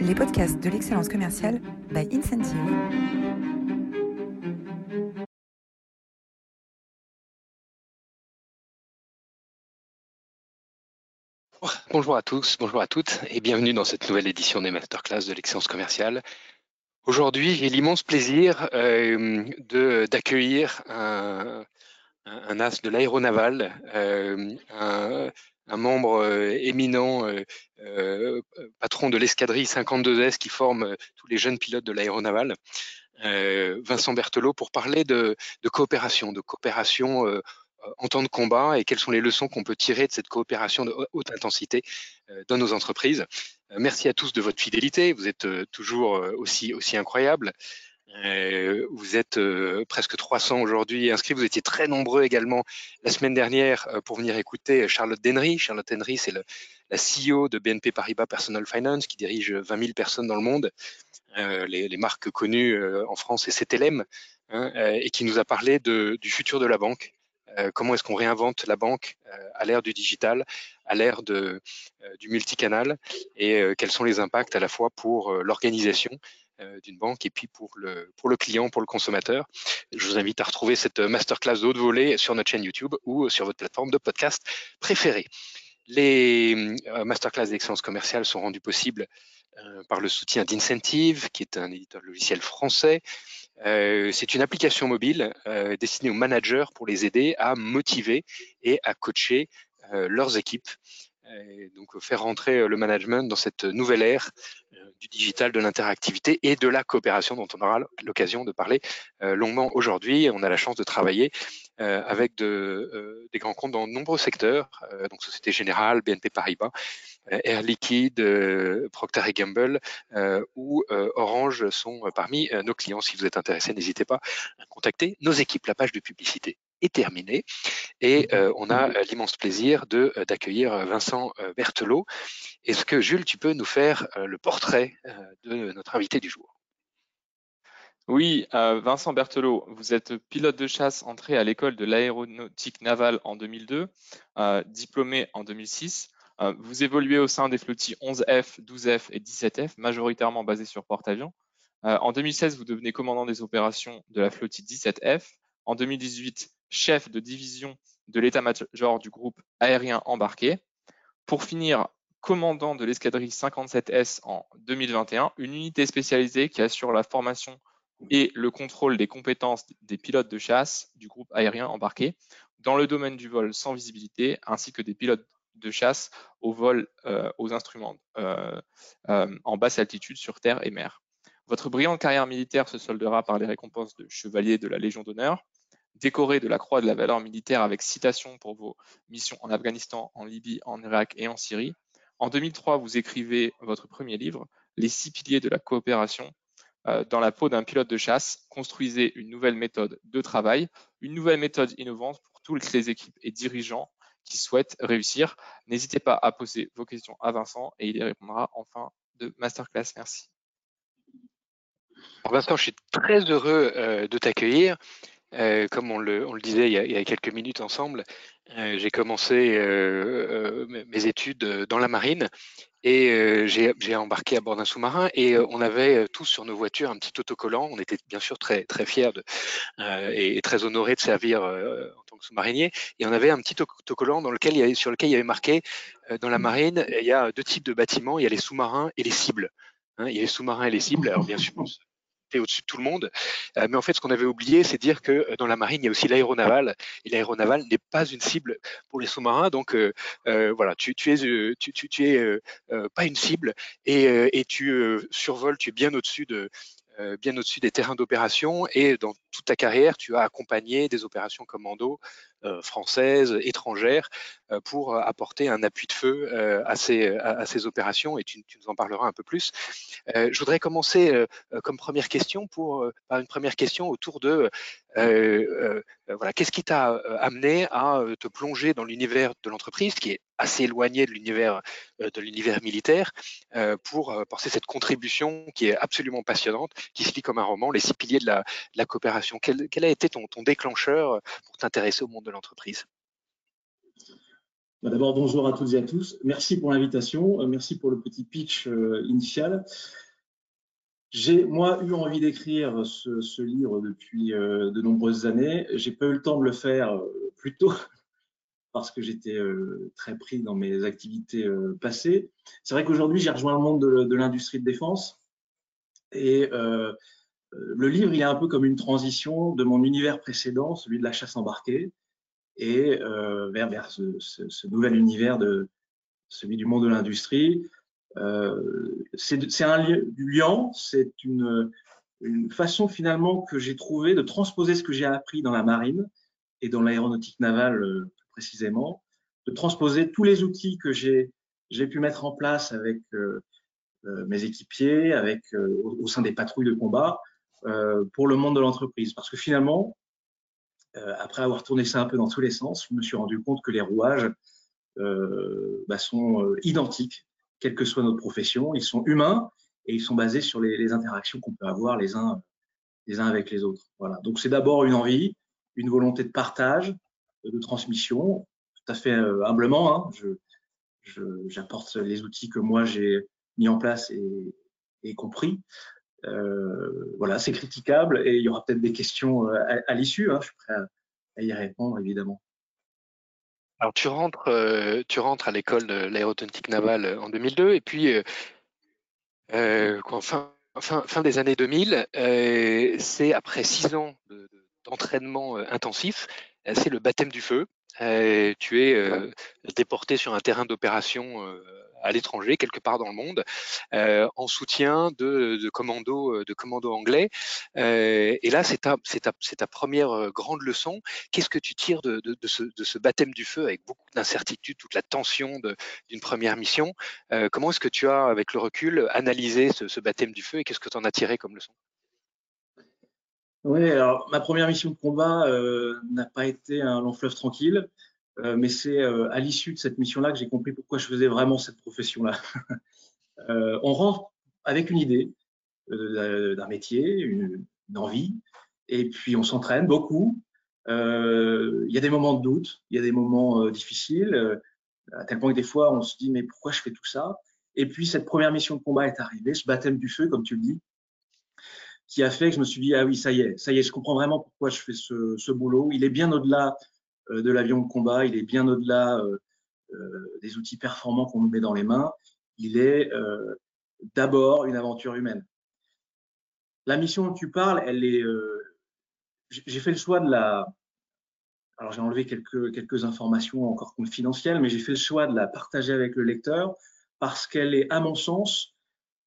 les podcasts de l'excellence commerciale by Incentive. Bonjour à tous, bonjour à toutes et bienvenue dans cette nouvelle édition des masterclass de l'excellence commerciale. Aujourd'hui, j'ai l'immense plaisir euh, d'accueillir un, un, as de l'aéronaval, euh, un, un membre euh, éminent, euh, euh, patron de l'escadrille 52S qui forme tous les jeunes pilotes de l'aéronaval, Vincent Berthelot, pour parler de, coopération, de coopération en temps de combat et quelles sont les leçons qu'on peut tirer de cette coopération de haute intensité dans nos entreprises. Merci à tous de votre fidélité, vous êtes toujours aussi, aussi incroyables. Euh, vous êtes euh, presque 300 aujourd'hui inscrits. Vous étiez très nombreux également la semaine dernière euh, pour venir écouter Charlotte Denry. Charlotte Denry, c'est la CEO de BNP Paribas Personal Finance qui dirige 20 000 personnes dans le monde. Les, marques connues en France, c'est CTLM, hein, et qui nous a parlé du futur de la banque. comment est-ce qu'on réinvente la banque à l'ère du digital, à l'ère du multicanal, et quels sont les impacts à la fois pour l'organisation, d'une banque et puis pour le, pour le client, pour le consommateur. Je vous invite à retrouver cette masterclass de haute volée sur notre chaîne YouTube ou sur votre plateforme de podcast préférée. Les euh, masterclass d'excellence commerciale sont rendues possibles euh, par le soutien d'Incentive, qui est un éditeur logiciel français. c'est une application mobile destinée aux managers pour les aider à motiver et à coacher leurs équipes et donc faire rentrer le management dans cette nouvelle ère du digital, de l'interactivité et de la coopération dont on aura l'occasion de parler euh, longuement aujourd'hui. On a la chance de travailler euh, avec de, euh, des grands comptes dans de nombreux secteurs, donc Société Générale, BNP Paribas, Air Liquide, Procter Gamble ou Orange sont parmi nos clients. Si vous êtes intéressé, n'hésitez pas à contacter nos équipes. La page de publicité est terminée et on a l'immense plaisir de d'accueillir Vincent Berthelot est-ce que Jules, tu peux nous faire euh, le portrait euh, de notre invité du jour? Oui, euh, Vincent Berthelot, vous êtes pilote de chasse entré à l'école de l'aéronautique navale en 2002, diplômé en 2006. vous évoluez au sein des flottilles 11F, 12F et 17F, majoritairement basés sur porte-avions. en 2016, vous devenez commandant des opérations de la flottille 17F. En 2018, chef de division de l'état-major du groupe aérien embarqué. Pour finir, commandant de l'escadrille 57S en 2021, une unité spécialisée qui assure la formation et le contrôle des compétences des pilotes de chasse du groupe aérien embarqué dans le domaine du vol sans visibilité, ainsi que des pilotes de chasse au vol euh, aux instruments euh, euh, en basse altitude sur terre et mer. Votre brillante carrière militaire se soldera par les récompenses de chevalier de la Légion d'honneur, décoré de la Croix de la valeur militaire avec citation pour vos missions en Afghanistan, en Libye, en Irak et en Syrie, en 2003, vous écrivez votre premier livre, Les six piliers de la coopération. Euh, dans la peau d'un pilote de chasse, construisez une nouvelle méthode de travail, une nouvelle méthode innovante pour toutes les équipes et dirigeants qui souhaitent réussir. N'hésitez pas à poser vos questions à Vincent et il y répondra en fin de masterclass. Merci. Vincent, je suis très heureux euh, de t'accueillir. Euh, comme on le, disait il y, a, quelques minutes ensemble, euh, j'ai commencé euh, mes études dans la marine et j'ai embarqué à bord d'un sous-marin et on avait tous sur nos voitures un petit autocollant. On était bien sûr très très fiers de, et, très honorés de servir en tant que sous-marinier. Et on avait un petit autocollant dans lequel il y avait, sur lequel il y avait marqué dans la marine, il y a deux types de bâtiments. Il y a les sous-marins et les cibles. Hein, il y a les sous-marins et les cibles. Alors bien sûr, au-dessus de tout le monde. Euh, mais en fait, ce qu'on avait oublié, c'est dire que euh, dans la marine, il y a aussi l'aéronaval. Et l'aéronaval n'est pas une cible pour les sous-marins. Donc euh, voilà, tu, tu, es, tu, tu, es pas une cible et, et tu survoles, tu es bien au-dessus de, bien au-dessus des terrains d'opération et dans toute ta carrière, tu as accompagné des opérations commando françaises, étrangères, euh, pour apporter un appui de feu euh, à ces, à, ces opérations et tu, nous en parleras un peu plus. je voudrais commencer comme première question pour, par une première question autour de voilà, qu'est-ce qui t'a amené à te plonger dans l'univers de l'entreprise qui est assez éloigné de l'univers de l'univers militaire pour porter cette contribution qui est absolument passionnante, qui se lit comme un roman, les six piliers de la, de la coopération quel, a été ton, déclencheur pour t'intéresser au monde de l'entreprise Bah, d'abord, bonjour à toutes et à tous. Merci pour l'invitation. Merci pour le petit pitch initial. J'ai, moi, eu envie d'écrire ce, livre depuis de nombreuses années. J'ai pas eu le temps de le faire plus tôt parce que j'étais euh, très pris dans mes activités euh, passées. C'est vrai qu'aujourd'hui, j'ai rejoint le monde de, l'industrie de défense et euh, le livre, il est un peu comme une transition de mon univers précédent, celui de la chasse embarquée, et vers, vers ce, nouvel univers de celui du monde de l'industrie. c'est un lien, c'est une, une façon finalement que j'ai trouvé de transposer ce que j'ai appris dans la marine et dans l'aéronautique navale précisément, de transposer tous les outils que j'ai pu mettre en place avec euh, euh, mes équipiers, avec euh, au, sein des patrouilles de combat, pour le monde de l'entreprise. Parce que finalement, après avoir tourné ça un peu dans tous les sens, je me suis rendu compte que les rouages bah, sont identiques, quelle que soit notre profession. Ils sont humains et ils sont basés sur les, interactions qu'on peut avoir les uns, les uns avec les autres. Voilà. Donc c'est d'abord une envie, une volonté de partage, de transmission, tout à fait euh, humblement. Hein, j'apporte les outils que moi j'ai mis en place et, compris. Euh, voilà, c'est critiquable et il y aura peut-être des questions euh, à, l'issue. Hein, je suis prêt à, y répondre, évidemment. Alors, tu rentres, tu rentres à l'école de l'aéronautique navale en 2002 et puis, fin, fin, des années 2000, c'est après six ans d'entraînement intensif, euh, c'est le baptême du feu. Euh, tu es euh, déporté sur un terrain d'opération à l'étranger, quelque part dans le monde, en soutien de, de commandos de commando anglais. et là, c'est ta, ta, ta, première grande leçon. Qu'est-ce que tu tires de, de, ce, de, ce, baptême du feu avec beaucoup d'incertitude, toute la tension d'une première mission? Comment est-ce que tu as, avec le recul, analysé ce, ce baptême du feu et qu'est-ce que tu en as tiré comme leçon? Oui, alors ma première mission de combat euh, n'a pas été un long fleuve tranquille, euh, mais c'est euh, à l'issue de cette mission-là que j'ai compris pourquoi je faisais vraiment cette profession-là. on rentre avec une idée d'un métier, une, envie, et puis on s'entraîne beaucoup. Il y a des moments de doute, il y a des moments difficiles, à tel point que des fois on se dit mais pourquoi je fais tout ça? Et puis cette première mission de combat est arrivée, ce baptême du feu, comme tu le dis, qui a fait que je me suis dit, ah oui, ça y est, ça y est, je comprends vraiment pourquoi je fais ce, ce boulot. Il est bien au-delà euh, de l'avion de combat, il est bien au-delà euh, euh, des outils performants qu'on nous met dans les mains. Il est d'abord une aventure humaine. La mission dont tu parles, elle est. j'ai fait le choix de la. Alors j'ai enlevé quelques, quelques informations encore confidentielles, mais j'ai fait le choix de la partager avec le lecteur parce qu'elle est, à mon sens,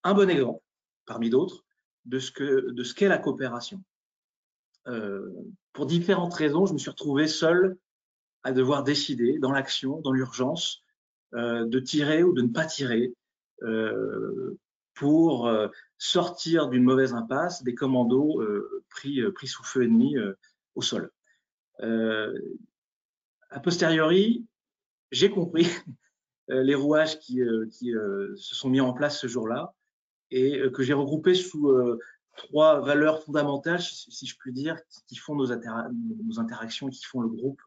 un bon exemple, parmi d'autres, de ce qu'est la coopération. Euh, pour différentes raisons, je me suis retrouvé seul à devoir décider dans l'action, dans l'urgence, euh, de tirer ou de ne pas tirer euh, pour sortir d'une mauvaise impasse des commandos pris, pris sous feu ennemi au sol. a posteriori, j'ai compris les rouages qui, qui se sont mis en place ce jour-là et euh, que j'ai regroupé sous euh, trois valeurs fondamentales, si je puis dire, qui font nos, interactions et qui font le groupe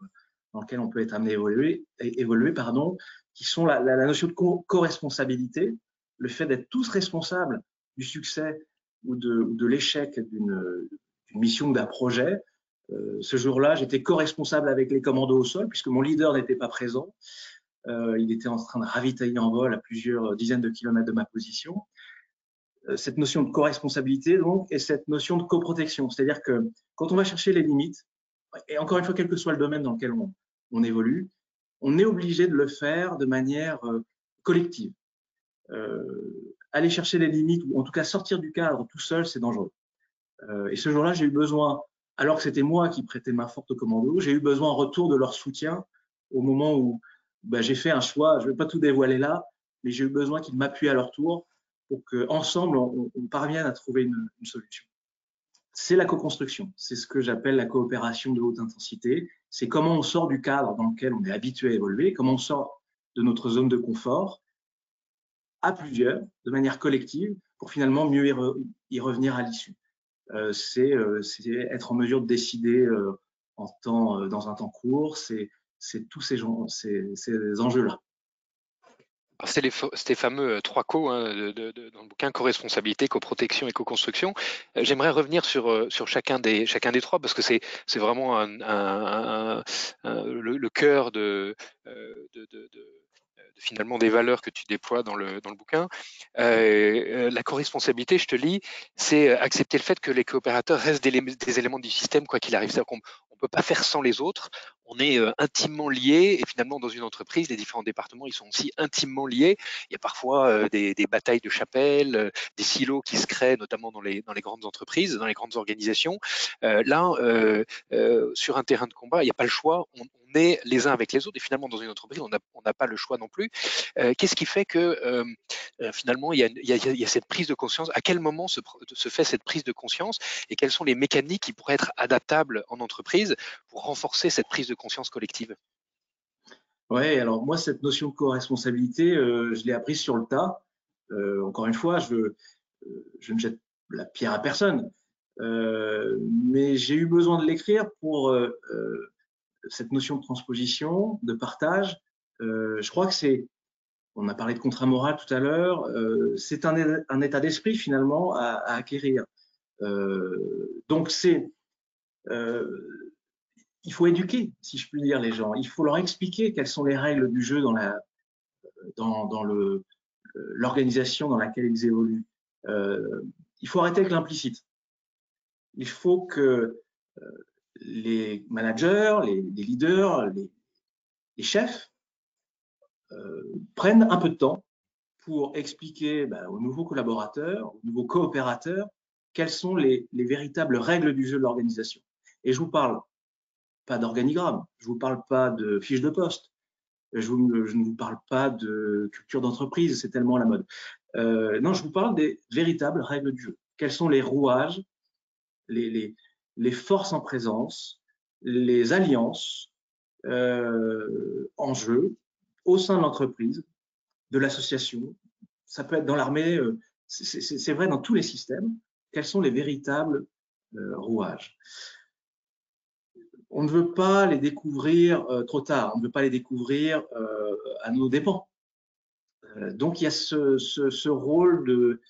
dans lequel on peut être amené à évoluer, évoluer pardon, qui sont la, notion de co-responsabilité, le fait d'être tous responsables du succès ou de, l'échec d'une mission ou d'un projet. Euh, ce jour-là, j'étais co-responsable avec les commandos au sol, puisque mon leader n'était pas présent. Il était en train de ravitailler en vol à plusieurs dizaines de kilomètres de ma position. Euh, cette notion de co-responsabilité donc et cette notion de coprotection. C'est-à-dire que quand on va chercher les limites, et encore une fois, quel que soit le domaine dans lequel on, évolue, on est obligé de le faire de manière euh, collective. Euh, aller chercher les limites, ou en tout cas sortir du cadre tout seul, c'est dangereux. Et ce jour-là, j'ai eu besoin, alors que c'était moi qui prêtais ma forte commando, j'ai eu besoin en retour de leur soutien au moment où bah, j'ai fait un choix. Je ne vais pas tout dévoiler là, mais j'ai eu besoin qu'ils m'appuient à leur tour pour qu'ensemble, on, on, parvienne à trouver une, solution. C'est la co-construction, c'est ce que j'appelle la coopération de haute intensité. C'est comment on sort du cadre dans lequel on est habitué à évoluer, comment on sort de notre zone de confort à plusieurs, de manière collective, pour finalement mieux y, revenir à l'issue. Euh, c'est euh, être en mesure de décider euh, en temps, dans un temps court, c'est c'est tous ces, ces enjeux-là. C'est les, fameux euh, trois co hein, dans le bouquin co-responsabilité, co-protection et co-construction. Euh, j'aimerais revenir sur, euh, chacun, des, trois parce que c'est vraiment le, cœur de, finalement des valeurs que tu déploies dans le, bouquin. la co-responsabilité, je te lis, c'est accepter le fait que les coopérateurs restent des, éléments du système quoi qu'il arrive. C'est-à-dire on peut pas faire sans les autres. On est euh, intimement liés et finalement dans une entreprise, les différents départements, ils sont aussi intimement liés. Il y a parfois euh, des, batailles de chapelle, euh, des silos qui se créent, notamment dans les, grandes entreprises, dans les grandes organisations. là, sur un terrain de combat, il n'y a pas le choix. Les uns avec les autres. Et finalement dans une entreprise, on n'a pas le choix non plus. Qu'est-ce qui fait que finalement il y, a, cette prise de conscience? À quel moment se, fait cette prise de conscience? Et quelles sont les mécaniques qui pourraient être adaptables en entreprise pour renforcer cette prise de conscience collective? Oui, alors moi, cette notion de co-responsabilité, euh, je l'ai apprise sur le tas. Euh, encore une fois, euh, je, ne jette la pierre à personne, mais j'ai eu besoin de l'écrire pour cette notion de transposition, de partage. je crois que c'est, on a parlé de contrat moral tout à l'heure, c'est un, état d'esprit finalement à, acquérir. donc c'est il faut éduquer, si je puis dire, les gens. Il faut leur expliquer quelles sont les règles du jeu dans la dans, le l'organisation dans laquelle ils évoluent. Euh, il faut arrêter avec l'implicite. Il faut que euh, les managers, les, leaders, les, chefs euh, prennent un peu de temps pour expliquer ben, aux nouveaux collaborateurs, aux nouveaux coopérateurs, quelles sont les, les véritables règles du jeu de l'organisation. Et je vous parle pas d'organigramme, je vous parle pas de fiche de poste, je, ne vous parle pas de culture d'entreprise, c'est tellement la mode. Euh, non, je vous parle des véritables règles du jeu. Quels sont les rouages, les, forces en présence, les alliances euh, en jeu au sein de l'entreprise, de l'association. Ça peut être dans l'armée, euh, c'est vrai dans tous les systèmes. Quels sont les véritables rouages? On ne veut pas les découvrir euh, trop tard, on ne veut pas les découvrir euh, à nos dépens. Euh, donc il y a ce, rôle de,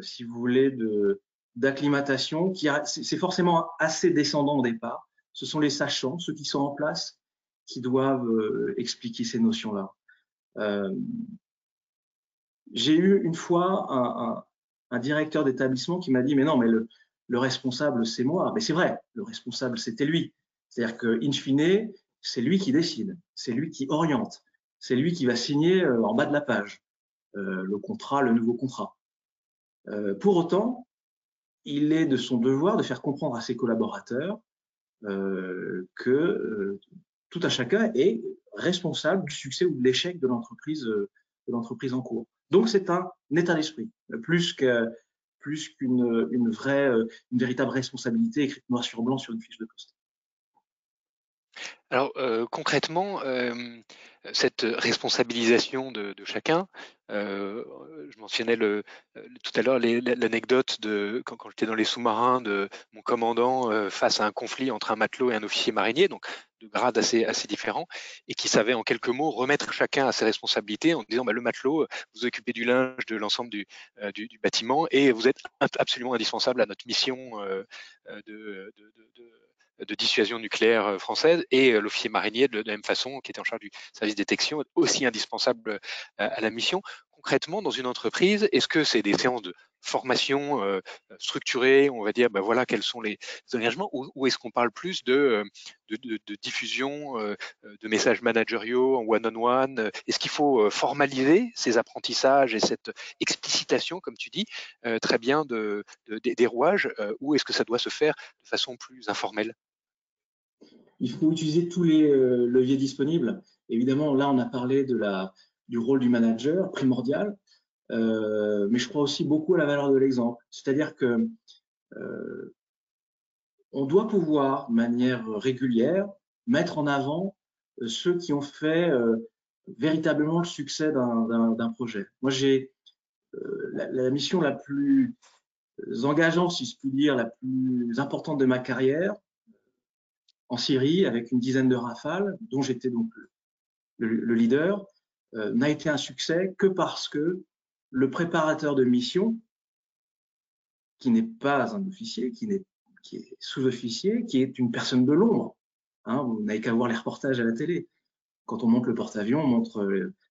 si vous voulez, de d'acclimatation qui c'est forcément assez descendant au départ. Ce sont les sachants, ceux qui sont en place, qui doivent expliquer ces notions-là. J'ai eu une fois un, directeur d'établissement qui m'a dit mais non mais le, le responsable c'est moi. Mais c'est vrai, le responsable c'était lui. C'est-à-dire qu'in fine, c'est lui qui décide, c'est lui qui oriente, c'est lui qui va signer euh, en bas de la page euh, le contrat, le nouveau contrat. Euh, pour autant, il est de son devoir de faire comprendre à ses collaborateurs que tout à chacun est responsable du succès ou de l'échec de l'entreprise l'entreprise en cours. Donc c'est un état d'esprit, plus qu'une une vraie, véritable responsabilité écrite noir sur blanc sur une fiche de poste. Alors euh, concrètement, euh, cette responsabilisation de, chacun, euh, je mentionnais tout à l'heure l'anecdote de quand, j'étais dans les sous-marins de mon commandant face à un conflit entre un matelot et un officier marinier, donc de grades assez, différents, et qui savait en quelques mots remettre chacun à ses responsabilités en disant bah, le matelot, vous occupez du linge de l'ensemble du, bâtiment et vous êtes absolument indispensable à notre mission de dissuasion nucléaire euh, française et euh, l'officier marinier de la même façon qui était en charge du service détection aussi indispensable euh, à la mission. Concrètement, dans une entreprise, est-ce que c'est des séances de formation structurée, on va dire, ben voilà quels sont les engagements, ou, est-ce qu'on parle plus de, de, diffusion de messages managériaux en one-on-one Est-ce qu'il faut formaliser ces apprentissages et cette explicitation, comme tu dis, très bien de, des rouages, ou est-ce que ça doit se faire de façon plus informelle? Il faut utiliser tous les euh, leviers disponibles. Évidemment, là, on a parlé de la, du rôle du manager, primordial, euh, mais je crois aussi beaucoup à la valeur de l'exemple. C'est-à-dire que euh, on doit pouvoir, de manière régulière, mettre en avant ceux qui ont fait véritablement le succès d'un projet. Moi, j'ai la, la, mission la plus engageante, si je puis dire, la plus importante de ma carrière, en Syrie avec une dizaine de rafales, dont j'étais donc le, leader, n'a été un succès que parce que le préparateur de mission, qui n'est pas un officier, qui, est, qui est sous-officier, qui est une personne de l'ombre. Hein, vous n'avez qu'à voir les reportages à la télé. Quand on monte le porte-avions, on montre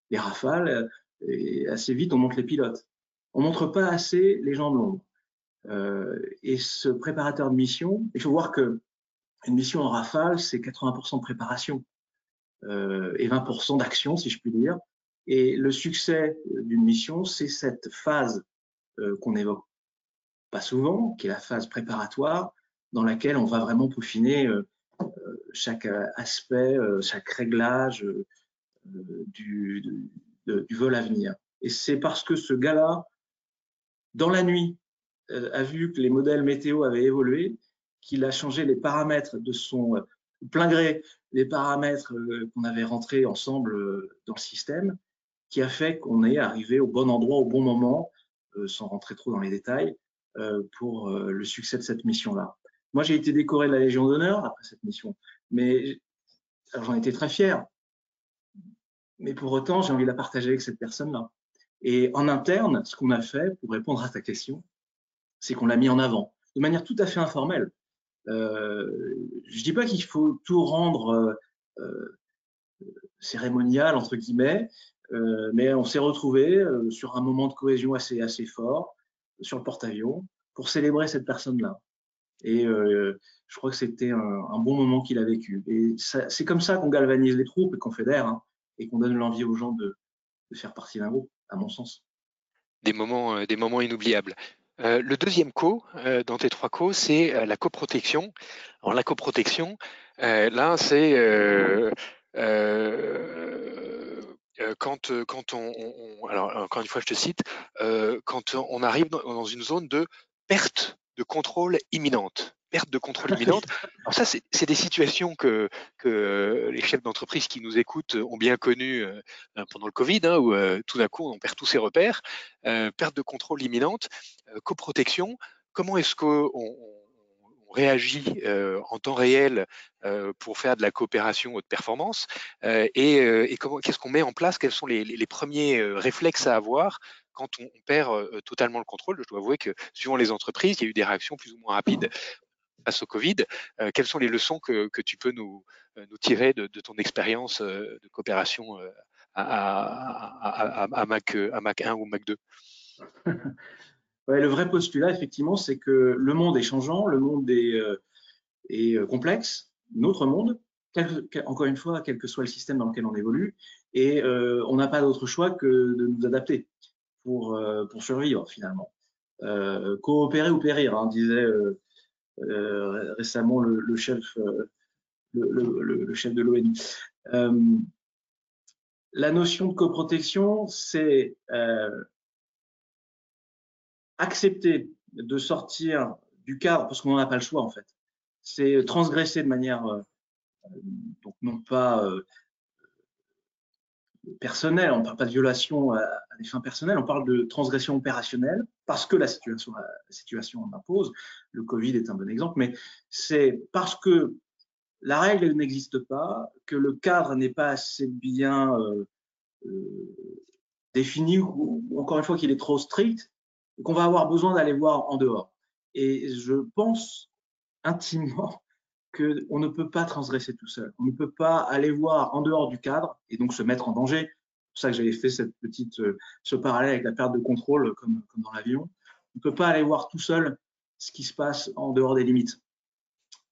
les rafales, et assez vite, on montre les pilotes. On montre pas assez les gens de l'ombre. Euh, et ce préparateur de mission, il faut voir que une mission en rafale, c'est 80% de préparation euh, et 20% d'action, si je puis dire. Et le succès d'une mission, c'est cette phase euh, qu'on évoque pas souvent, qui est la phase préparatoire, dans laquelle on va vraiment peaufiner euh, chaque aspect, chaque réglage du vol à venir. Et c'est parce que ce gars-là, dans la nuit, a vu que les modèles météo avaient évolué, qu'il a changé les paramètres de son plein gré, les paramètres qu'on avait rentrés ensemble dans le système, qui a fait qu'on est arrivé au bon endroit au bon moment, euh, sans rentrer trop dans les détails, euh, pour euh, le succès de cette mission-là. Moi, j'ai été décoré de la Légion d'honneur après cette mission, mais j'en étais très fier. Mais pour autant, j'ai envie de la partager avec cette personne-là. Et en interne, ce qu'on a fait, pour répondre à ta question, c'est qu'on l'a mis en avant, de manière tout à fait informelle. Euh, je dis pas qu'il faut tout rendre euh, cérémonial, entre guillemets, euh, mais on s'est retrouvé euh, sur un moment de cohésion assez, fort sur le porte-avions pour célébrer cette personne-là. Et euh, je crois que c'était un, bon moment qu'il a vécu. Et c'est comme ça qu'on galvanise les troupes et qu'on fédère hein, et qu'on donne l'envie aux gens de, de faire partie d'un groupe, à mon sens. Des moments, des moments inoubliables. Euh, le deuxième co euh, dans tes trois co, c'est euh, la coprotection. Alors la coprotection, là, c'est quand, quand on, alors encore une fois, je te cite, quand on arrive dans, une zone de perte de contrôle imminente. Perte de contrôle imminente. Alors ça, c'est des situations que, que les chefs d'entreprise qui nous écoutent ont bien connues pendant le Covid, hein, où tout d'un coup on perd tous ses repères. perte de contrôle imminente, coprotection. Comment est-ce qu'on réagit euh, en temps réel euh, pour faire de la coopération haute performance euh, et, qu'est-ce qu'on met en place? Quels sont les, premiers réflexes à avoir quand on, perd totalement le contrôle? Je dois avouer que suivant les entreprises, il y a eu des réactions plus ou moins rapides face au Covid. quelles sont les leçons que, tu peux nous, nous tirer de, ton expérience de coopération à, Mac, à Mac 1 ou Mac 2 le vrai postulat, effectivement, c'est que le monde est changeant, le monde est, euh, euh, complexe, notre monde, encore une fois, quel que soit le système dans lequel on évolue, et euh, on n'a pas d'autre choix que de nous adapter pour, pour survivre finalement. coopérer ou périr, hein, disait récemment le, chef, le, le, chef de l'ONU. la notion de coprotection, c'est accepter de sortir du cadre, parce qu'on n'en a pas le choix en fait, c'est transgresser de manière, euh, donc non pas euh, personnelle, on ne parle pas de violation à, des fins personnelles, on parle de transgression opérationnelle, parce que la situation, la situation en impose. Le Covid est un bon exemple, mais c'est parce que la règle n'existe pas, que le cadre n'est pas assez bien euh, défini, ou encore une fois qu'il est trop strict, qu'on va avoir besoin d'aller voir en dehors. Et je pense intimement qu'on ne peut pas transgresser tout seul. On ne peut pas aller voir en dehors du cadre et donc se mettre en danger. C'est pour ça que j'avais fait cette petite, euh, ce parallèle avec la perte de contrôle comme, comme dans l'avion. On ne peut pas aller voir tout seul ce qui se passe en dehors des limites.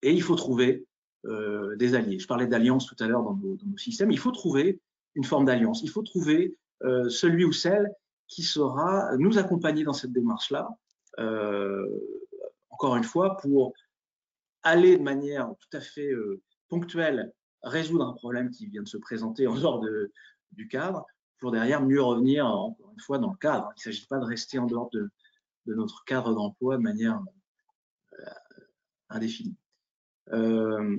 Et il faut trouver euh, des alliés. Je parlais d'alliance tout à l'heure dans, dans, nos systèmes. Il faut trouver une forme d'alliance. Il faut trouver euh, celui ou celle qui saura nous accompagner dans cette démarche-là, euh, encore une fois, pour aller de manière tout à fait euh, ponctuelle résoudre un problème qui vient de se présenter en dehors de, du cadre, pour derrière mieux revenir, encore une fois, dans le cadre. Il ne s'agit pas de rester en dehors de, de notre cadre d'emploi de manière euh, indéfinie. Euh,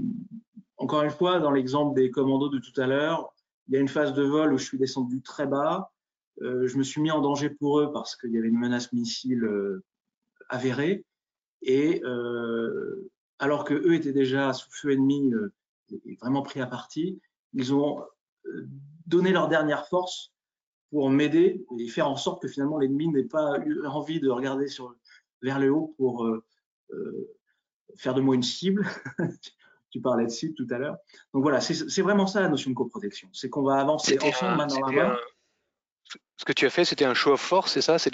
encore une fois, dans l'exemple des commandos de tout à l'heure, il y a une phase de vol où je suis descendu très bas, je me suis mis en danger pour eux parce qu'il y avait une menace missile avérée. Et alors que eux étaient déjà sous feu ennemi et vraiment pris à partie, ils ont donné leur dernière force pour m'aider et faire en sorte que finalement l'ennemi n'ait pas eu envie de regarder sur, vers le haut pour euh, euh, faire de moi une cible. tu parlais de cible tout à l'heure. Donc voilà, c'est vraiment ça la notion de coprotection. C'est qu'on va avancer ensemble, main dans la main. Ce que tu as fait, c'était un show of force, c'est ça? C'est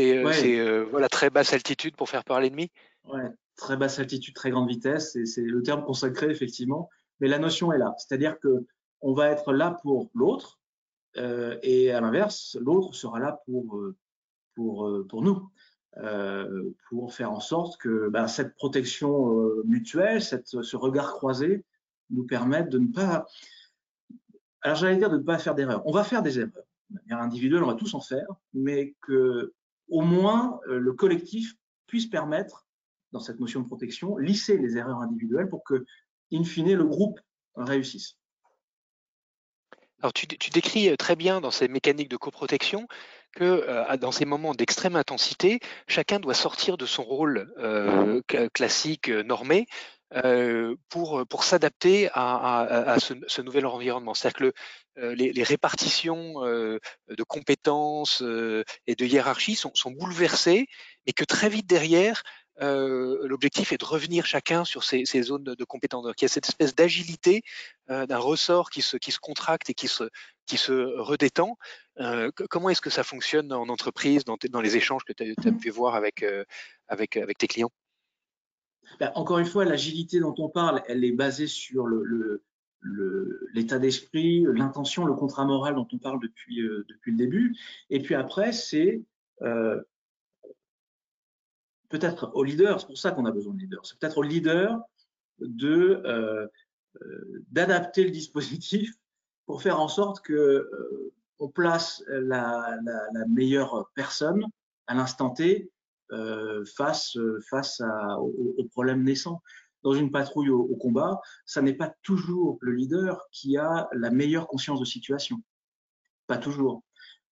euh, voilà, très basse altitude pour faire peur à l'ennemi? Ouais, très basse altitude, très grande vitesse, c'est le terme consacré, effectivement. Mais la notion est là. C'est-à-dire que on va être là pour l'autre, euh, et à l'inverse, l'autre sera là pour, euh, euh, pour nous, pour faire en sorte que ben, cette protection mutuelle, cette, ce regard croisé, nous permette de ne pas, alors j'allais dire de ne pas faire d'erreurs. On va faire des erreurs. De manière individuelle, on va tous en faire, mais que au moins le collectif puisse permettre, dans cette notion de protection, lisser les erreurs individuelles pour que, in fine, le groupe réussisse. Alors, tu, décris euh, très bien dans ces mécaniques de coprotection que euh, dans ces moments d'extrême intensité, chacun doit sortir de son rôle euh, classique normé pour, pour s'adapter à, ce, nouvel environnement. C'est-à-dire que les, répartitions de compétences et de hiérarchie sont, sont, bouleversées, mais que très vite derrière, euh, l'objectif est de revenir chacun sur ces, zones de, compétence. Donc, il y a cette espèce d'agilité euh, d'un ressort qui se, qui se contracte et qui se, qui se redétend. Euh, comment est-ce que ça fonctionne en entreprise, dans, dans les échanges que tu as, pu voir avec, avec, avec tes clients? Ben, Encore une fois, l'agilité dont on parle, elle est basée sur le, l'état d'esprit, l'intention, le contrat moral dont on parle depuis, depuis le début. Et puis après, c'est peut-être au leader, c'est pour ça qu'on a besoin de leader, c'est peut-être au leader de euh, euh, d'adapter le dispositif pour faire en sorte que euh, on place la, meilleure personne à l'instant T face face à, au, problème naissant. Dans une patrouille au, combat, ça n'est pas toujours le leader qui a la meilleure conscience de situation. Pas toujours.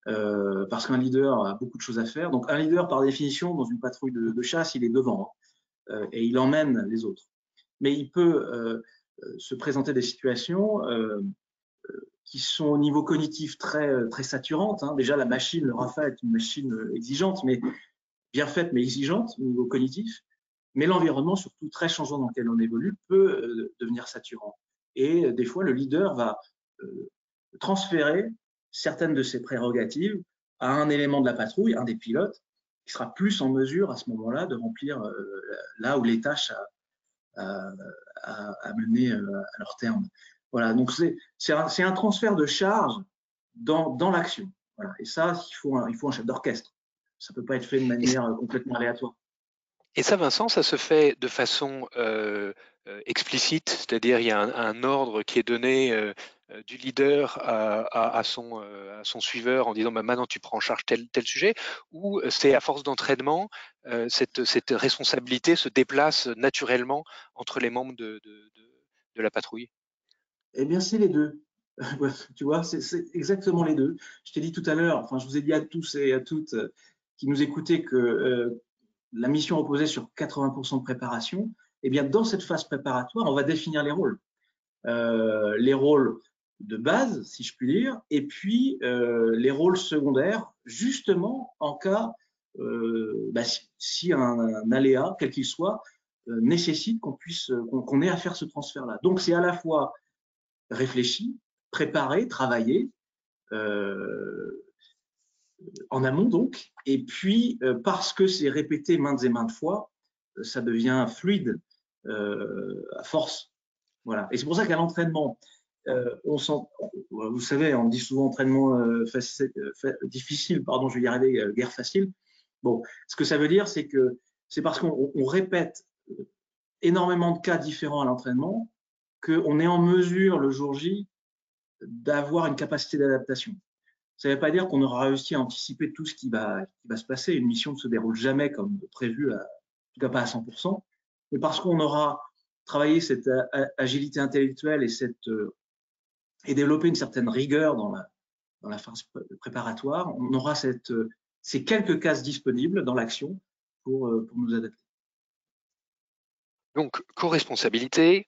Euh, parce qu'un leader a beaucoup de choses à faire. Donc un leader, par définition, dans une patrouille de, chasse, il est devant euh, et il emmène les autres. Mais il peut euh, se présenter des situations qui sont au niveau cognitif très, très saturantes. Hein. Déjà, la machine, le Rafa est une machine exigeante, mais bien faite, mais exigeante au niveau cognitif. Mais l'environnement, surtout très changeant dans lequel on évolue, peut devenir saturant. Et des fois, le leader va transférer certaines de ses prérogatives à un élément de la patrouille, un des pilotes, qui sera plus en mesure à ce moment-là de remplir euh, là où les tâches à, mener euh, à leur terme. Voilà, donc c'est un, un, transfert de charge dans, dans l'action. Et ça, il faut un, il faut un chef d'orchestre. Ça ne peut pas être fait de manière complètement aléatoire. Et ça, Vincent, ça se fait de façon euh, explicite, c'est-à-dire il y a un, ordre qui est donné euh, du leader à, son, euh, à, son, suiveur en disant bah, maintenant tu prends en charge tel, sujet, ou euh, c'est à force d'entraînement, cette, responsabilité se déplace naturellement entre les membres de, la patrouille? Eh bien, c'est les deux. tu vois, c'est exactement les deux. Je t'ai dit tout à l'heure, enfin, je vous ai dit à tous et à toutes qui nous écoutaient que la mission reposait sur 80% de préparation. Eh bien, dans cette phase préparatoire, on va définir les rôles. les rôles de base, si je puis dire, et puis euh, les rôles secondaires, justement en cas euh, bah, si, un, aléa, quel qu'il soit, euh, nécessite qu'on puisse qu'on ait à faire ce transfert-là. Donc c'est à la fois réfléchi, préparé, travaillé en amont donc, et puis parce que c'est répété maintes et maintes fois, ça devient fluide à force. Voilà. Et c'est pour ça qu'à l'entraînement, euh, on vous savez, on dit souvent entraînement euh, difficile, pardon, je vais y arriver, euh, guerre facile. Bon, ce que ça veut dire, c'est que c'est parce qu'on répète énormément de cas différents à l'entraînement qu'on est en mesure le jour J d'avoir une capacité d'adaptation. Ça ne veut pas dire qu'on aura réussi à anticiper tout ce qui va, qui va se passer. Une mission ne se déroule jamais comme prévu, en tout cas pas à 100%, mais parce qu'on aura travaillé cette agilité intellectuelle et cette et développer une certaine rigueur dans la, phase préparatoire, on aura ces quelques cases disponibles dans l'action pour, euh, pour nous adapter. Donc, co-responsabilité,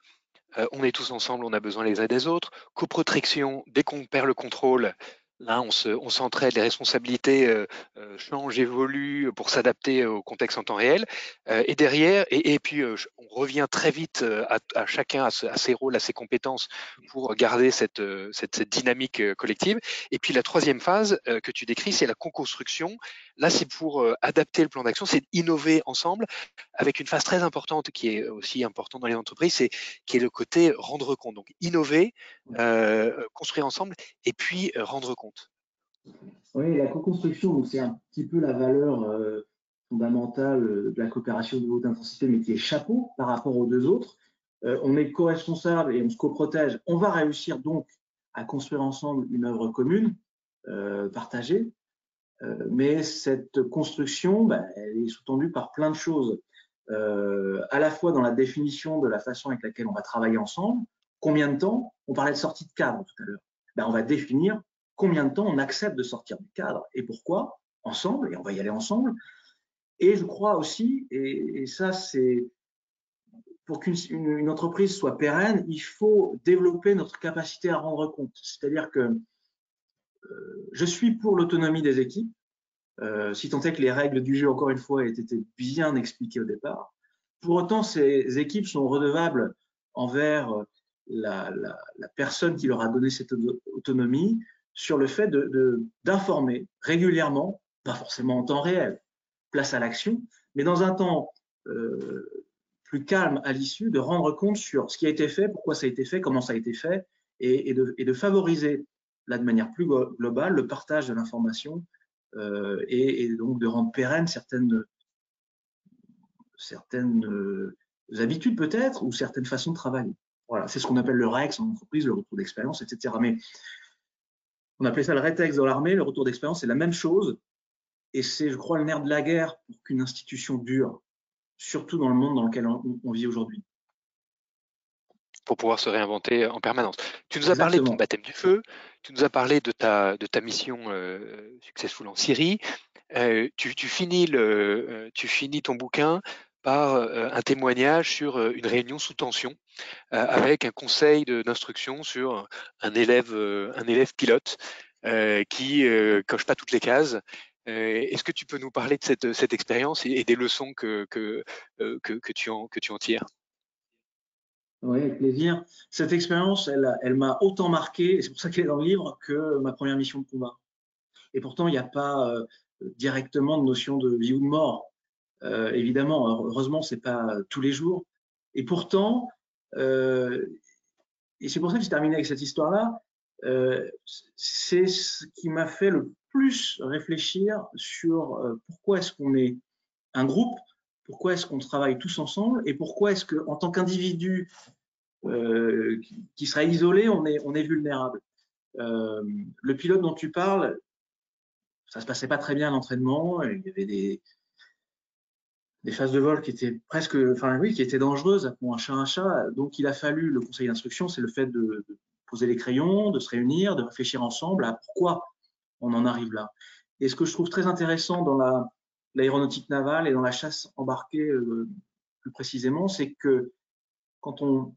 on est tous ensemble, on a besoin les uns des autres. Coprotection, dès qu'on perd le contrôle, Là, on, s'entraide, les responsabilités euh, euh, changent, évoluent pour s'adapter au contexte en temps réel. Euh, et derrière, et, puis on revient très vite à, chacun, à, ses rôles, à ses compétences pour garder cette, cette, dynamique collective. Et puis la troisième phase que tu décris, c'est la co-construction. Là, c'est pour adapter le plan d'action, c'est innover ensemble, avec une phase très importante qui est aussi importante dans les entreprises, c'est qui est le côté rendre compte. Donc innover, construire ensemble, et puis rendre compte. Oui, la co-construction, c'est un petit peu la valeur euh, fondamentale de la coopération de haute intensité, mais qui est chapeau par rapport aux deux autres. Euh, on est co-responsable et on se co-protège. On va réussir donc à construire ensemble une œuvre commune, euh, partagée. mais cette construction, bah, elle est sous-tendue par plein de choses, à la fois dans la définition de la façon avec laquelle on va travailler ensemble. Combien de temps? On parlait de sortie de cadre tout à l'heure. Ben, on va définir combien de temps on accepte de sortir du cadre et pourquoi, ensemble, et on va y aller ensemble. Et je crois aussi, et, ça c'est pour qu'une entreprise soit pérenne, il faut développer notre capacité à rendre compte. C'est-à-dire que euh, je suis pour l'autonomie des équipes, euh, si tant est que les règles du jeu, encore une fois, aient été bien expliquées au départ. Pour autant, ces équipes sont redevables envers la, la personne qui leur a donné cette autonomie sur le fait d'informer régulièrement, pas forcément en temps réel, place à l'action, mais dans un temps euh, plus calme à l'issue, de rendre compte sur ce qui a été fait, pourquoi ça a été fait, comment ça a été fait, et, de, favoriser là de manière plus globale le partage de l'information euh, et, donc de rendre pérennes certaines, certaines euh, habitudes peut-être ou certaines façons de travailler. Voilà, c'est ce qu'on appelle le REX en entreprise, le retour d'expérience, etc. Mais on appelait ça le rétex dans l'armée, le retour d'expérience, c'est la même chose. Et c'est, je crois, le nerf de la guerre pour qu'une institution dure, surtout dans le monde dans lequel on, vit aujourd'hui. Pour pouvoir se réinventer en permanence. Tu nous as parlé de ton baptême du feu, tu nous as parlé de ta, de ta mission euh, successful en Syrie. Euh, tu, finis le, euh, tu finis ton bouquin par un témoignage sur une réunion sous tension avec un conseil d'instruction sur un élève, un élève pilote qui coche pas toutes les cases. Est-ce que tu peux nous parler de cette, expérience et, des leçons que, que, que, tu en, que tu en tires? Oui, avec plaisir. Cette expérience, elle, elle m'a autant marqué, et c'est pour ça qu'elle est dans le livre, que ma première mission de combat. Et pourtant, il n'y a pas directement de notion de vie ou de mort. Euh, évidemment, heureusement, c'est pas tous les jours. Et pourtant, euh, et c'est pour ça que j'ai terminé avec cette histoire-là, euh, c'est ce qui m'a fait le plus réfléchir sur pourquoi est-ce qu'on est un groupe, pourquoi est-ce qu'on travaille tous ensemble et pourquoi est-ce qu'en tant qu'individu qui, sera isolé, on est, on est vulnérable. le pilote dont tu parles, ça se passait pas très bien l'entraînement, il y avait des, des phases de vol qui étaient presque, enfin oui, qui étaient dangereuses, pour un chat un chat. Donc il a fallu, le conseil d'instruction, c'est le fait de, poser les crayons, de se réunir, de réfléchir ensemble à pourquoi on en arrive là. Et ce que je trouve très intéressant dans l'aéronautique navale et dans la chasse embarquée euh, plus précisément, c'est que quand on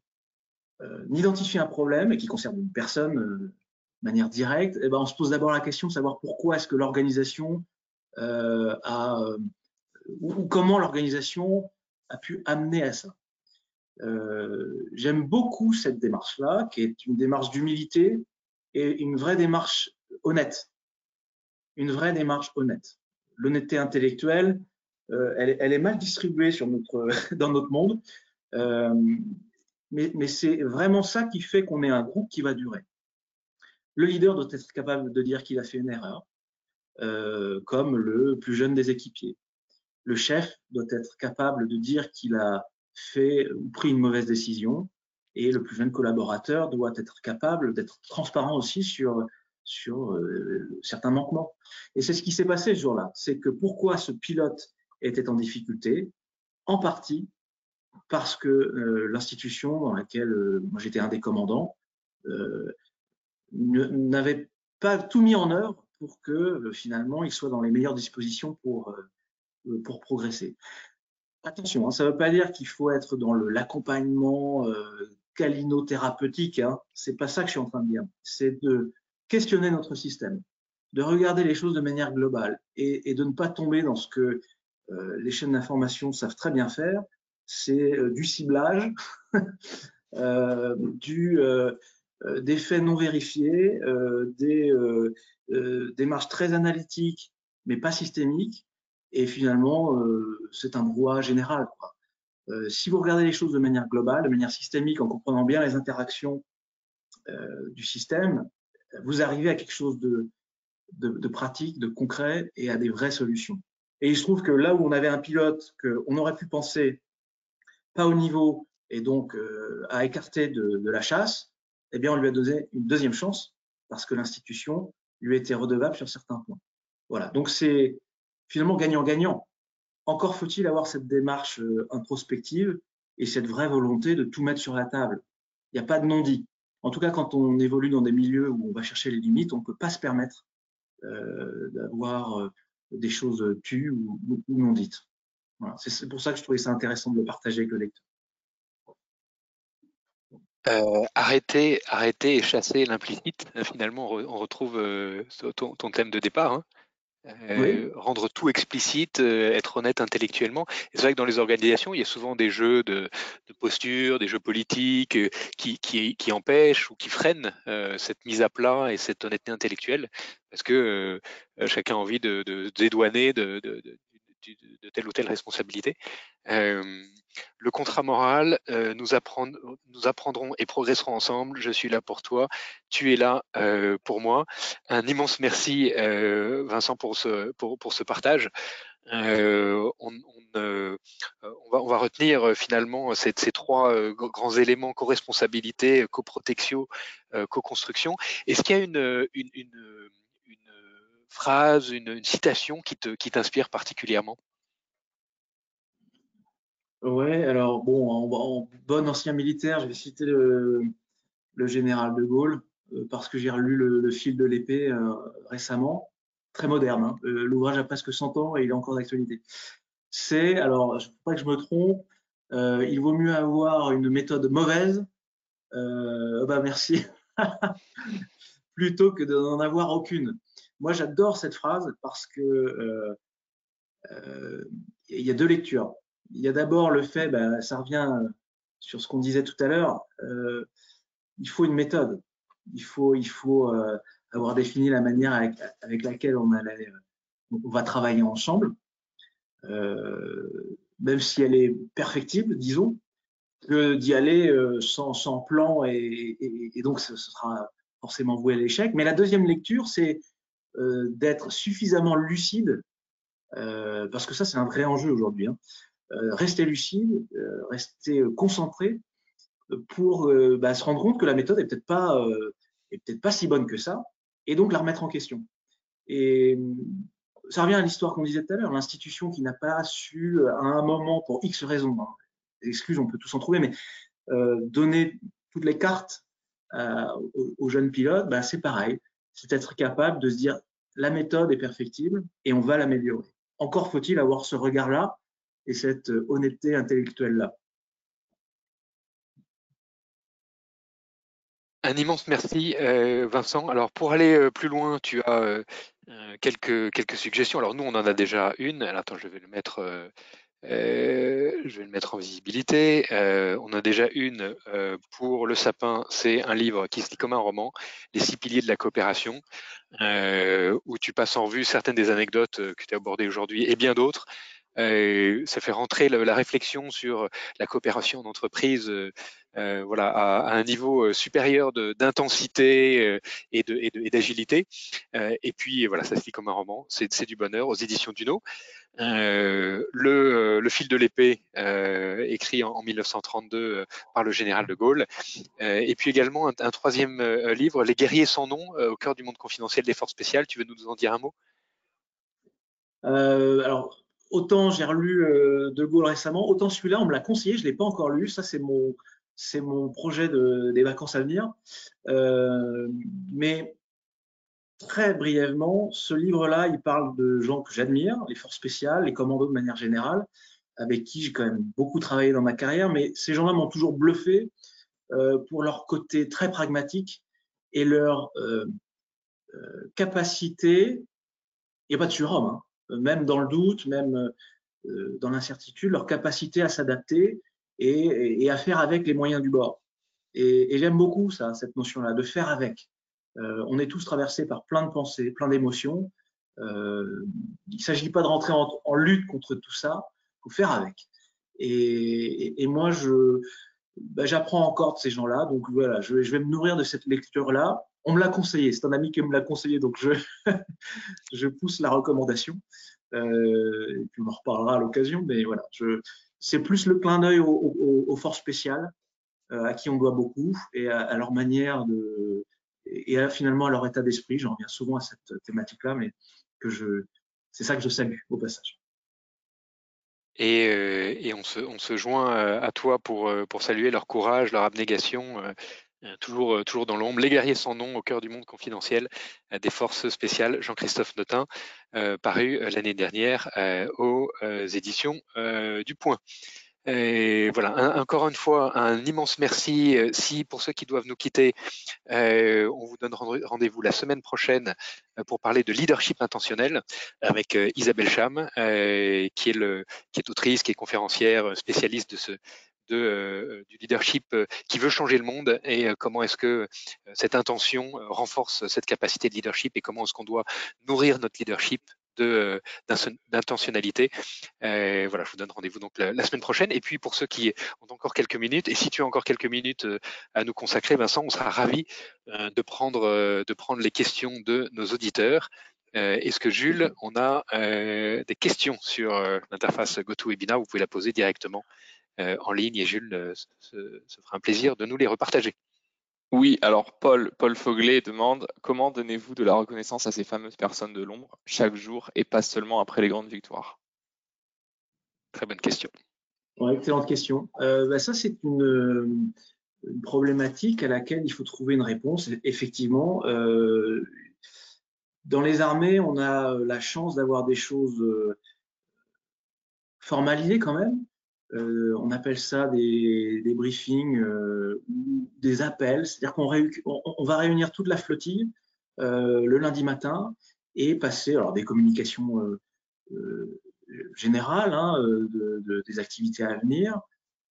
euh, identifie un problème et qui concerne une personne euh, de manière directe, eh ben, on se pose d'abord la question de savoir pourquoi est-ce que l'organisation a ou, comment l'organisation a pu amener à ça. Euh, j'aime beaucoup cette démarche-là, qui est une démarche d'humilité et une vraie démarche honnête. Une vraie démarche honnête. L'honnêteté intellectuelle, euh, elle, est mal distribuée dans notre monde, euh, mais, mais c'est vraiment ça qui fait qu'on est un groupe qui va durer. Le leader doit être capable de dire qu'il a fait une erreur, comme le plus jeune des équipiers le chef doit être capable de dire qu'il a fait ou pris une mauvaise décision et le plus jeune collaborateur doit être capable d'être transparent aussi sur, sur euh, certains manquements. Et c'est ce qui s'est passé ce jour-là. C'est que pourquoi ce pilote était en difficulté? En partie parce que euh, l'institution dans laquelle euh, moi j'étais un des commandants n'avait pas tout mis en œuvre pour que finalement il soit dans les meilleures dispositions pour euh, pour progresser. attention, hein, ça ne veut pas dire qu'il faut être dans l'accompagnement euh, calinothérapeutique. Hein. C'est pas ça que je suis en train de dire. C'est de questionner notre système, de regarder les choses de manière globale et, de ne pas tomber dans ce que euh, les chaînes d'information savent très bien faire. C'est euh, du ciblage, euh, du, des faits non vérifiés, des démarches très analytiques mais pas systémiques. Et finalement, c'est un brouhaha général. Euh, si vous regardez les choses de manière globale, de manière systémique, en comprenant bien les interactions euh, du système, vous arrivez à quelque chose de, pratique, de concret et à des vraies solutions. Et il se trouve que là où on avait un pilote qu'on aurait pu penser pas au niveau et donc euh, à écarter de, de, la chasse, eh bien on lui a donné une deuxième chance parce que l'institution lui était redevable sur certains points. Voilà, donc c'est finalement gagnant-gagnant. Encore faut-il avoir cette démarche euh, introspective et cette vraie volonté de tout mettre sur la table. Il n'y a pas de non-dit. En tout cas, quand on évolue dans des milieux où on va chercher les limites, on ne peut pas se permettre euh, d'avoir euh, des choses tues ou, non dites. C'est pour ça que je trouvais ça intéressant de le partager avec le lecteur. arrêter, arrêter et chasser l'implicite, finalement, on retrouve ton, thème de départ. Hein. Euh, rendre tout explicite, euh, être honnête intellectuellement. C'est vrai que dans les organisations, il y a souvent des jeux de, de posture, des jeux politiques euh, qui, qui, qui, empêchent ou qui freinent cette mise à plat et cette honnêteté intellectuelle, parce que chacun a envie de, de, de dédouaner de, de, telle ou telle responsabilité. Euh, le contrat moral, euh, nous, apprendrons et progresserons ensemble. Je suis là pour toi, tu es là euh, pour moi. Un immense merci, Vincent, pour ce, partage. On, va, retenir finalement ces, trois grands éléments co-responsabilité, co-protection, co-construction. Est-ce qu'il y a une, phrase, une, citation qui t'inspire particulièrement? Ouais, alors bon, en, bon ancien militaire, je vais citer le, général de Gaulle euh, parce que j'ai relu le, fil de l'épée euh, récemment, très moderne. Hein. Euh, l'ouvrage a presque 100 ans et il est encore d'actualité. C'est, alors, je ne pas que je me trompe, il vaut mieux avoir une méthode mauvaise, bah merci, plutôt que d'en avoir aucune. Moi, j'adore cette phrase parce que il y a deux lectures. Il y a d'abord le fait, ben, ça revient sur ce qu'on disait tout à l'heure, euh, il faut une méthode. Il faut, il faut avoir défini la manière avec, laquelle on, allait, on va travailler ensemble, même si elle est perfectible, disons, que d'y aller sans, sans, plan et, et, donc ce sera forcément voué à l'échec. Mais la deuxième lecture, c'est euh, d'être suffisamment lucide, euh, parce que ça, c'est un vrai enjeu aujourd'hui. Hein. Euh, rester lucide, rester concentré pour bah, se rendre compte que la méthode est peut-être pas, peut-être pas si bonne que ça, et donc la remettre en question. Et ça revient à l'histoire qu'on disait tout à l'heure, l'institution qui n'a pas su à un moment, pour X raisons, hein, excuses, on peut tous en trouver, mais donner toutes les cartes aux, jeunes pilotes, bah, c'est pareil c'est être capable de se dire la méthode est perfectible et on va l'améliorer. Encore faut-il avoir ce regard-là et cette euh, honnêteté intellectuelle-là. Un immense merci, euh, Vincent. Alors, pour aller euh, plus loin, tu as quelques, quelques suggestions. Alors, nous, on en a déjà une. attends, je vais le mettre je vais le mettre en visibilité. On a déjà une pour le sapin, c'est un livre qui se lit comme un roman, Les six piliers de la coopération, où tu passes en revue certaines des anecdotes que tu as abordées aujourd'hui et bien d'autres. Ça fait rentrer la, réflexion sur la coopération en entreprise voilà, à, un niveau supérieur d'intensité et d'agilité. Et, et, puis voilà, ça se lit comme un roman, c'est du bonheur aux éditions Duno. Euh, le, le, fil de l'épée, euh, écrit en, 1932 euh, par le général de Gaulle, et puis également un, troisième livre, Les guerriers sans nom, au cœur du monde confidentiel des forces spéciales. Tu veux nous en dire un mot? Alors, autant j'ai relu de Gaulle récemment, autant celui-là, on me l'a conseillé, je ne l'ai pas encore lu. Ça, c'est mon, mon projet de, des vacances à venir. mais très brièvement, ce livre-là, il parle de gens que j'admire, les forces spéciales, les commandos de manière générale, avec qui j'ai quand même beaucoup travaillé dans ma carrière, mais ces gens-là m'ont toujours bluffé pour leur côté très pragmatique et leur capacité, il n'y a pas de surhomme, hein, même dans le doute, même dans l'incertitude, leur capacité à s'adapter et, à faire avec les moyens du bord. Et, j'aime beaucoup ça, cette notion-là, de faire avec. Euh, on est tous traversés par plein de pensées, plein d'émotions. Euh, il ne s'agit pas de rentrer en, lutte contre tout ça, il faut faire avec. Et, moi, bah, j'apprends encore de ces gens-là, donc voilà, je, vais me nourrir de cette lecture-là. On me l'a conseillé, c'est un ami qui me l'a conseillé, donc je, je pousse la recommandation. Euh, et puis on en reparlera à l'occasion, mais voilà, c'est plus le clin d'œil aux, forces spéciales, à qui on doit beaucoup, et à leur manière de, et finalement à leur état d'esprit. J'en reviens souvent à cette thématique-là, mais que je, c'est ça que je salue au passage. Et, euh, et on, se, on, se, joint euh, à toi pour, euh, pour saluer leur courage, leur abnégation, toujours, toujours dans l'ombre. Les guerriers sans nom au cœur du monde confidentiel des forces spéciales, Jean-Christophe Notin, paru l'année dernière aux éditions du Point. Et voilà, encore une fois, un immense merci. Euh, si pour ceux qui doivent nous quitter, euh, on vous donne rendez-vous la semaine prochaine euh, pour parler de leadership intentionnel avec Isabelle Cham, qui, est le, qui est autrice, qui est conférencière, spécialiste de ce, de, du leadership qui veut changer le monde et comment est-ce que cette intention renforce cette capacité de leadership et comment est-ce qu'on doit nourrir notre leadership euh, d'intentionnalité. Euh, voilà, je vous donne rendez-vous donc la, semaine prochaine. Et puis pour ceux qui ont encore quelques minutes, et si tu as encore quelques minutes euh, à nous consacrer, Vincent, on sera ravi de prendre de prendre les questions de nos auditeurs. Est-ce que Jules, on a des questions sur l'interface GoToWebinar Vous pouvez la poser directement en ligne et Jules se, se fera un plaisir de nous les repartager. Oui, alors Paul, Paul Foglet demande comment donnez-vous de la reconnaissance à ces fameuses personnes de l'ombre chaque jour et pas seulement après les grandes victoires? Très bonne question. excellente question. Euh, bah, ça, c'est une, problématique à laquelle il faut trouver une réponse. Effectivement, euh, dans les armées, on a la chance d'avoir des choses euh, formalisées quand même. Euh, on appelle ça des, briefings euh, ou des appels, c'est-à-dire qu'on on, va réunir toute la flottille euh, le lundi matin et passer alors des communications générales hein, des activités à venir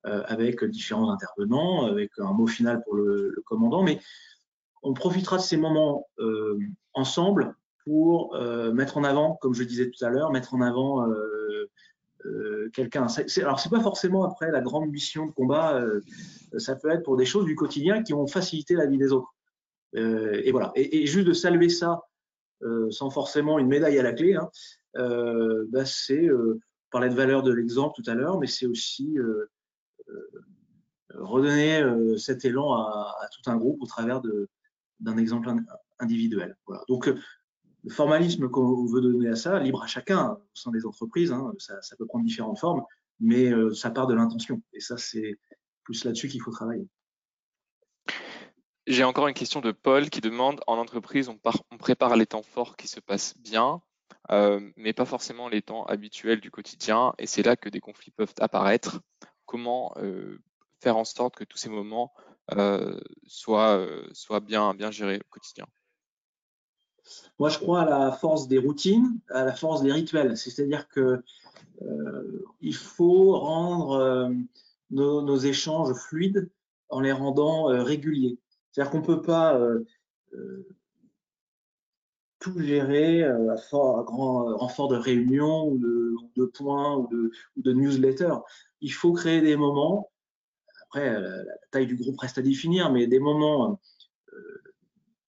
avec différents intervenants, avec un mot final pour le, commandant, mais on profitera de ces moments ensemble pour mettre en avant, comme je disais tout à l'heure, mettre en avant euh, quelqu'un. Alors, c'est pas forcément après la grande mission de combat, euh, ça peut être pour des choses du quotidien qui ont facilité la vie des autres. Euh, et voilà. Et, juste de saluer ça sans forcément une médaille à la clé, hein, bah, c'est parler de valeur de l'exemple tout à l'heure, mais c'est aussi redonner cet élan à, à, tout un groupe au travers d'un exemple individuel. Voilà. Donc, le formalisme qu'on veut donner à ça, libre à chacun au sein des entreprises, hein, ça, peut prendre différentes formes, mais euh, ça part de l'intention. Et ça, c'est plus là-dessus qu'il faut travailler. J'ai encore une question de Paul qui demande en entreprise, on, prépare les temps forts qui se passent bien, euh, mais pas forcément les temps habituels du quotidien, et c'est là que des conflits peuvent apparaître. Comment euh, faire en sorte que tous ces moments soient, bien gérés au quotidien? Moi, je crois à la force des routines, à la force des rituels. C'est-à-dire que euh, il faut rendre euh, nos, échanges fluides en les rendant euh, réguliers. C'est-à-dire qu'on ne peut pas tout gérer à, fort, grand renfort de réunions ou de, points ou de, ou de newsletters. Il faut créer des moments. Après, la taille du groupe reste à définir, mais des moments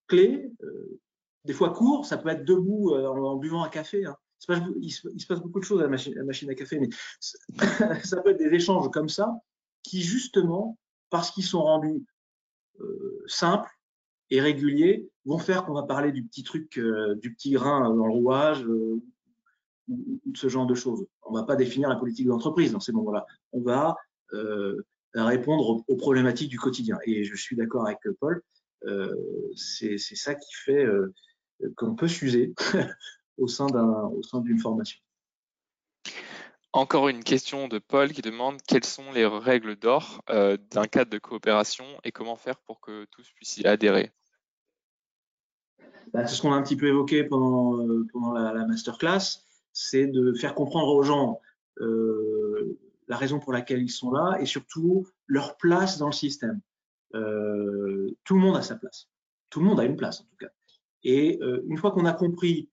clés des fois court, ça peut être debout euh, en, buvant un café. Hein. Il, se, passe beaucoup de choses à la machine, à café, mais ça peut être des échanges comme ça qui, justement, parce qu'ils sont rendus euh, simples et réguliers, vont faire qu'on va parler du petit truc, euh, du petit grain dans le rouage ou, ce genre de choses. On ne va pas définir la politique d'entreprise dans ces moments-là. On va répondre aux, problématiques du quotidien. Et je suis d'accord avec Paul, c'est ça qui fait qu'on peut s'user au sein d'une formation. Encore une question de Paul qui demande quelles sont les règles d'or euh, d'un cadre de coopération et comment faire pour que tous puissent y adhérer? Bah, c'est ce qu'on a un petit peu évoqué pendant, euh, pendant la, masterclass, c'est de faire comprendre aux gens euh, la raison pour laquelle ils sont là et surtout leur place dans le système. tout le monde a sa place. Tout le monde a une place en tout cas. Et une fois qu'on a compris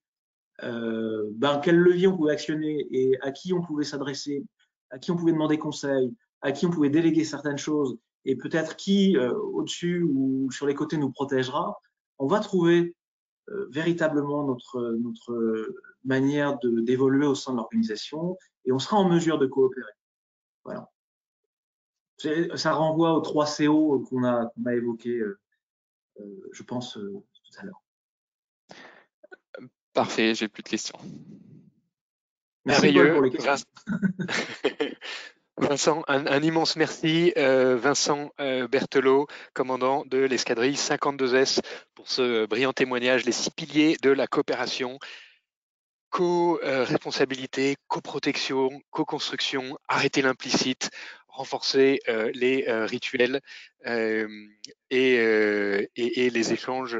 euh, ben, quel levier on pouvait actionner et à qui on pouvait s'adresser, à qui on pouvait demander conseil, à qui on pouvait déléguer certaines choses et peut-être qui euh, au-dessus ou sur les côtés nous protégera, on va trouver euh, véritablement notre, notre manière d'évoluer au sein de l'organisation et on sera en mesure de coopérer. Voilà. Ça renvoie aux trois CO qu'on a, qu a évoqués, je pense, tout à l'heure. Parfait, j'ai plus de questions. Merveilleux. Pour les questions. Vincent, un, immense merci. Euh, Vincent euh, Berthelot, commandant de l'escadrille 52S, pour ce brillant témoignage, les six piliers de la coopération. Co-responsabilité, coprotection, co-construction, arrêter l'implicite, renforcer euh, les euh, rituels euh, et, les échanges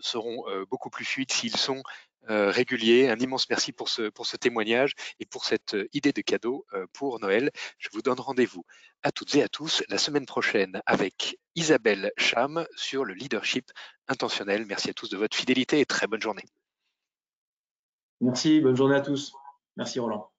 seront beaucoup plus fluides s'ils sont réguliers. Un immense merci pour ce, pour ce témoignage et pour cette idée de cadeau pour Noël. Je vous donne rendez-vous à toutes et à tous la semaine prochaine avec Isabelle Cham sur le leadership intentionnel. Merci à tous de votre fidélité et très bonne journée. Merci, bonne journée à tous. Merci Roland.